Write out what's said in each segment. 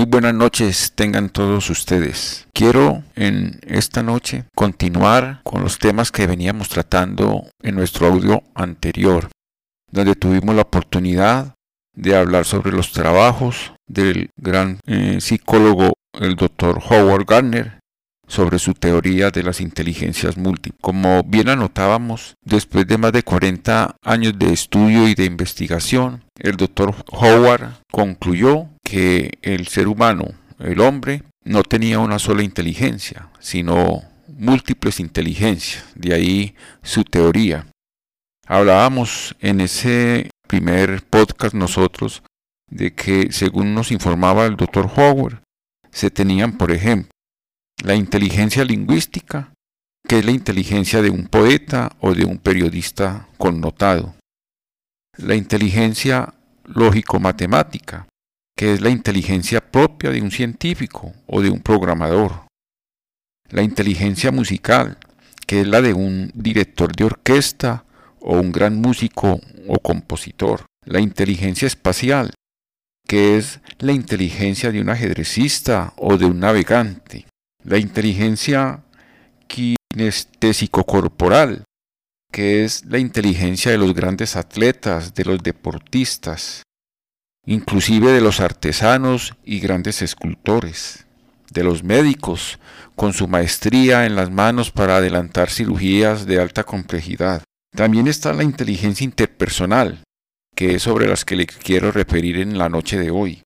Muy buenas noches tengan todos ustedes. Quiero en esta noche continuar con los temas que veníamos tratando en nuestro audio anterior, donde tuvimos la oportunidad de hablar sobre los trabajos del gran eh, psicólogo, el doctor Howard Gardner, sobre su teoría de las inteligencias múltiples. Como bien anotábamos, después de más de 40 años de estudio y de investigación, el doctor Howard concluyó que el ser humano, el hombre, no tenía una sola inteligencia, sino múltiples inteligencias. De ahí su teoría. Hablábamos en ese primer podcast nosotros de que, según nos informaba el doctor Howard, se tenían, por ejemplo, la inteligencia lingüística, que es la inteligencia de un poeta o de un periodista connotado. La inteligencia lógico-matemática, que es la inteligencia propia de un científico o de un programador. La inteligencia musical, que es la de un director de orquesta o un gran músico o compositor. La inteligencia espacial, que es la inteligencia de un ajedrecista o de un navegante. La inteligencia kinestésico-corporal, que es la inteligencia de los grandes atletas, de los deportistas, inclusive de los artesanos y grandes escultores, de los médicos, con su maestría en las manos para adelantar cirugías de alta complejidad. También está la inteligencia interpersonal, que es sobre las que le quiero referir en la noche de hoy.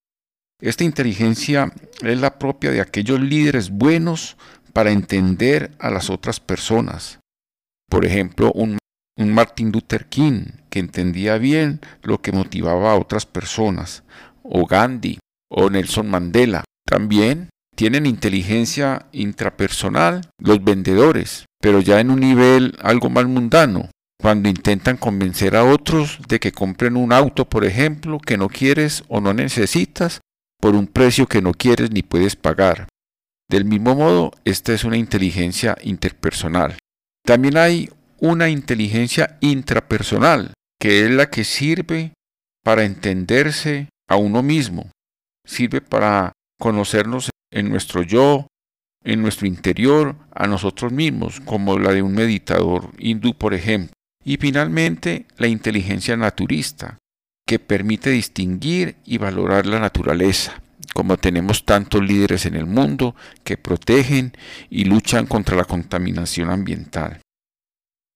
Esta inteligencia es la propia de aquellos líderes buenos para entender a las otras personas. Por ejemplo, un, Martin Luther King, que entendía bien lo que motivaba a otras personas, o Gandhi, o Nelson Mandela. También tienen inteligencia intrapersonal los vendedores, pero ya en un nivel algo más mundano, cuando intentan convencer a otros de que compren un auto, por ejemplo, que no quieres o no necesitas, por un precio que no quieres ni puedes pagar. Del mismo modo, esta es una inteligencia interpersonal. También hay una inteligencia intrapersonal, que es la que sirve para entenderse a uno mismo, sirve para conocernos en nuestro yo, en nuestro interior, a nosotros mismos, como la de un meditador hindú, por ejemplo. Y finalmente, la inteligencia naturista, que permite distinguir y valorar la naturaleza, como tenemos tantos líderes en el mundo que protegen y luchan contra la contaminación ambiental.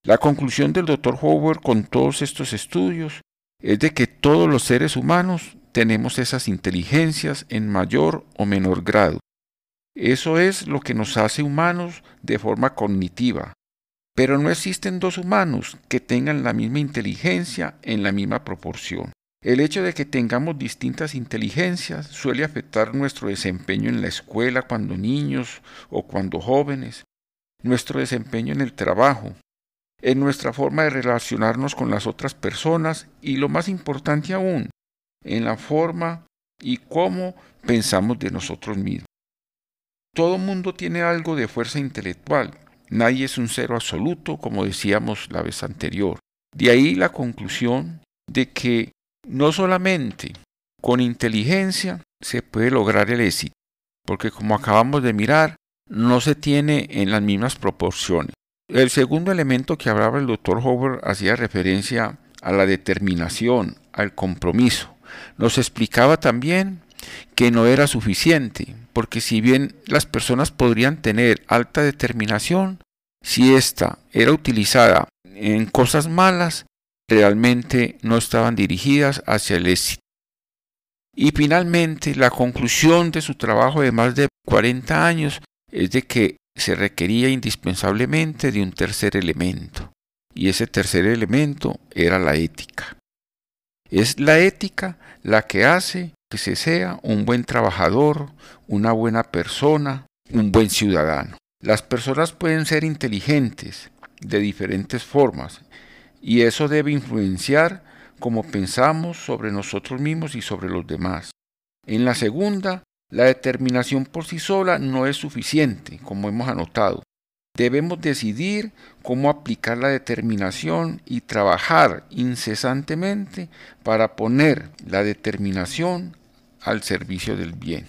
La conclusión del Dr. Howard con todos estos estudios es de que todos los seres humanos tenemos esas inteligencias en mayor o menor grado. Eso es lo que nos hace humanos de forma cognitiva. Pero no existen dos humanos que tengan la misma inteligencia en la misma proporción. El hecho de que tengamos distintas inteligencias suele afectar nuestro desempeño en la escuela cuando niños o cuando jóvenes, nuestro desempeño en el trabajo, en nuestra forma de relacionarnos con las otras personas y lo más importante aún, en la forma y cómo pensamos de nosotros mismos. Todo mundo tiene algo de fuerza intelectual, nadie es un cero absoluto como decíamos la vez anterior. De ahí la conclusión de que no solamente con inteligencia se puede lograr el éxito, porque como acabamos de mirar, no se tiene en las mismas proporciones. El segundo elemento que hablaba el doctor Howard hacía referencia a la determinación, al compromiso. Nos explicaba también que no era suficiente, porque si bien las personas podrían tener alta determinación, si ésta era utilizada en cosas malas, realmente no estaban dirigidas hacia el éxito. Y finalmente, la conclusión de su trabajo de más de 40 años es de que se requería indispensablemente de un tercer elemento, y ese tercer elemento era la ética. Es la ética la que hace que se sea un buen trabajador, una buena persona, un buen ciudadano. Las personas pueden ser inteligentes de diferentes formas y eso debe influenciar cómo pensamos sobre nosotros mismos y sobre los demás. En la segunda, la determinación por sí sola no es suficiente, como hemos anotado. Debemos decidir cómo aplicar la determinación y trabajar incesantemente para poner la determinación al servicio del bien.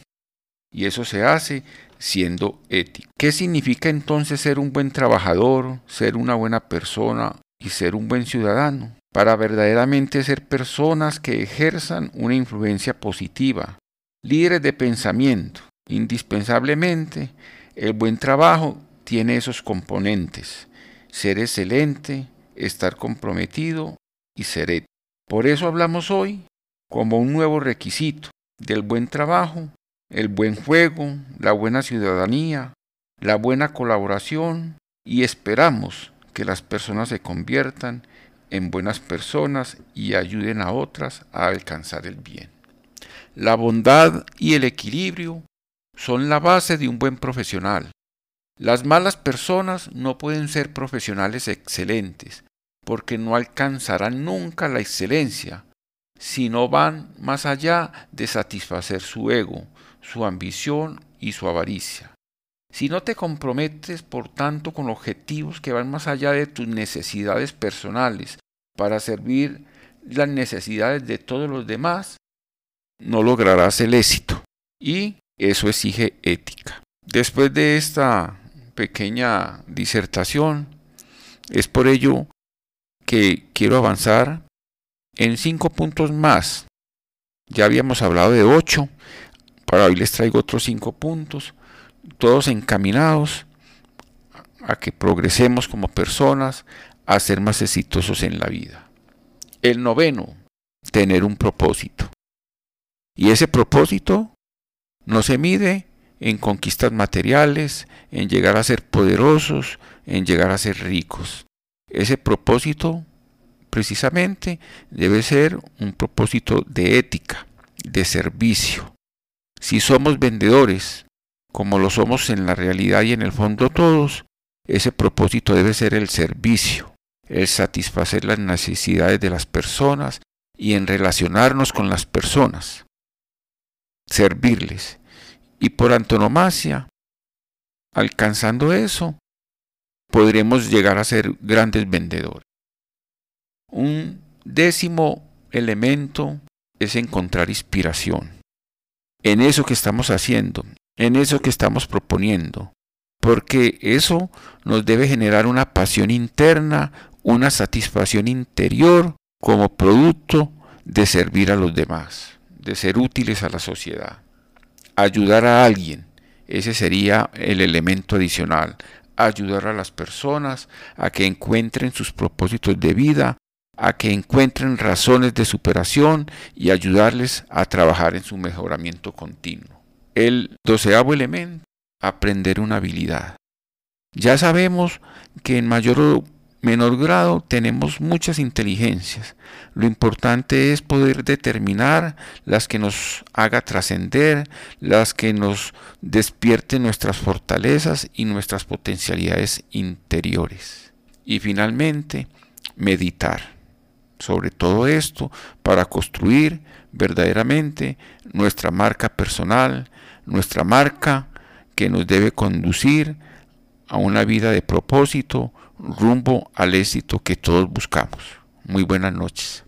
Y eso se hace siendo ético. ¿Qué significa entonces ser un buen trabajador, ser una buena persona y ser un buen ciudadano? Para verdaderamente ser personas que ejerzan una influencia positiva, líderes de pensamiento. Indispensablemente, el buen trabajo tiene esos componentes. Ser excelente, estar comprometido y ser ético. Por eso hablamos hoy como un nuevo requisito del buen trabajo, el buen juego, la buena ciudadanía, la buena colaboración y esperamos que las personas se conviertan en buenas personas y ayuden a otras a alcanzar el bien. La bondad y el equilibrio son la base de un buen profesional. Las malas personas no pueden ser profesionales excelentes porque no alcanzarán nunca la excelencia si no van más allá de satisfacer su ego, su ambición y su avaricia. Si no te comprometes, por tanto, con objetivos que van más allá de tus necesidades personales para servir las necesidades de todos los demás, no lograrás el éxito. Y eso exige ética. Después de esta pequeña disertación, es por ello que quiero avanzar en cinco puntos más. Ya habíamos hablado de ocho, para hoy les traigo otros cinco puntos, todos encaminados a que progresemos como personas, a ser más exitosos en la vida. El noveno, tener un propósito. Y ese propósito no se mide en conquistas materiales, en llegar a ser poderosos, en llegar a ser ricos. Ese propósito precisamente debe ser un propósito de ética, de servicio. Si somos vendedores, como lo somos en la realidad y en el fondo todos, ese propósito debe ser el servicio, el satisfacer las necesidades de las personas y en relacionarnos con las personas, servirles. Y por antonomasia, alcanzando eso, podremos llegar a ser grandes vendedores. Un décimo elemento es encontrar inspiración en eso que estamos haciendo, en eso que estamos proponiendo, porque eso nos debe generar una pasión interna, una satisfacción interior como producto de servir a los demás, de ser útiles a la sociedad, ayudar a alguien, ese sería el elemento adicional, ayudar a las personas a que encuentren sus propósitos de vida a que encuentren razones de superación y ayudarles a trabajar en su mejoramiento continuo. El doceavo elemento, aprender una habilidad. Ya sabemos que en mayor o menor grado tenemos muchas inteligencias. Lo importante es poder determinar las que nos haga trascender, las que nos despierten nuestras fortalezas y nuestras potencialidades interiores. Y finalmente, meditar sobre todo esto para construir verdaderamente nuestra marca personal, nuestra marca que nos debe conducir a una vida de propósito rumbo al éxito que todos buscamos. Muy buenas noches.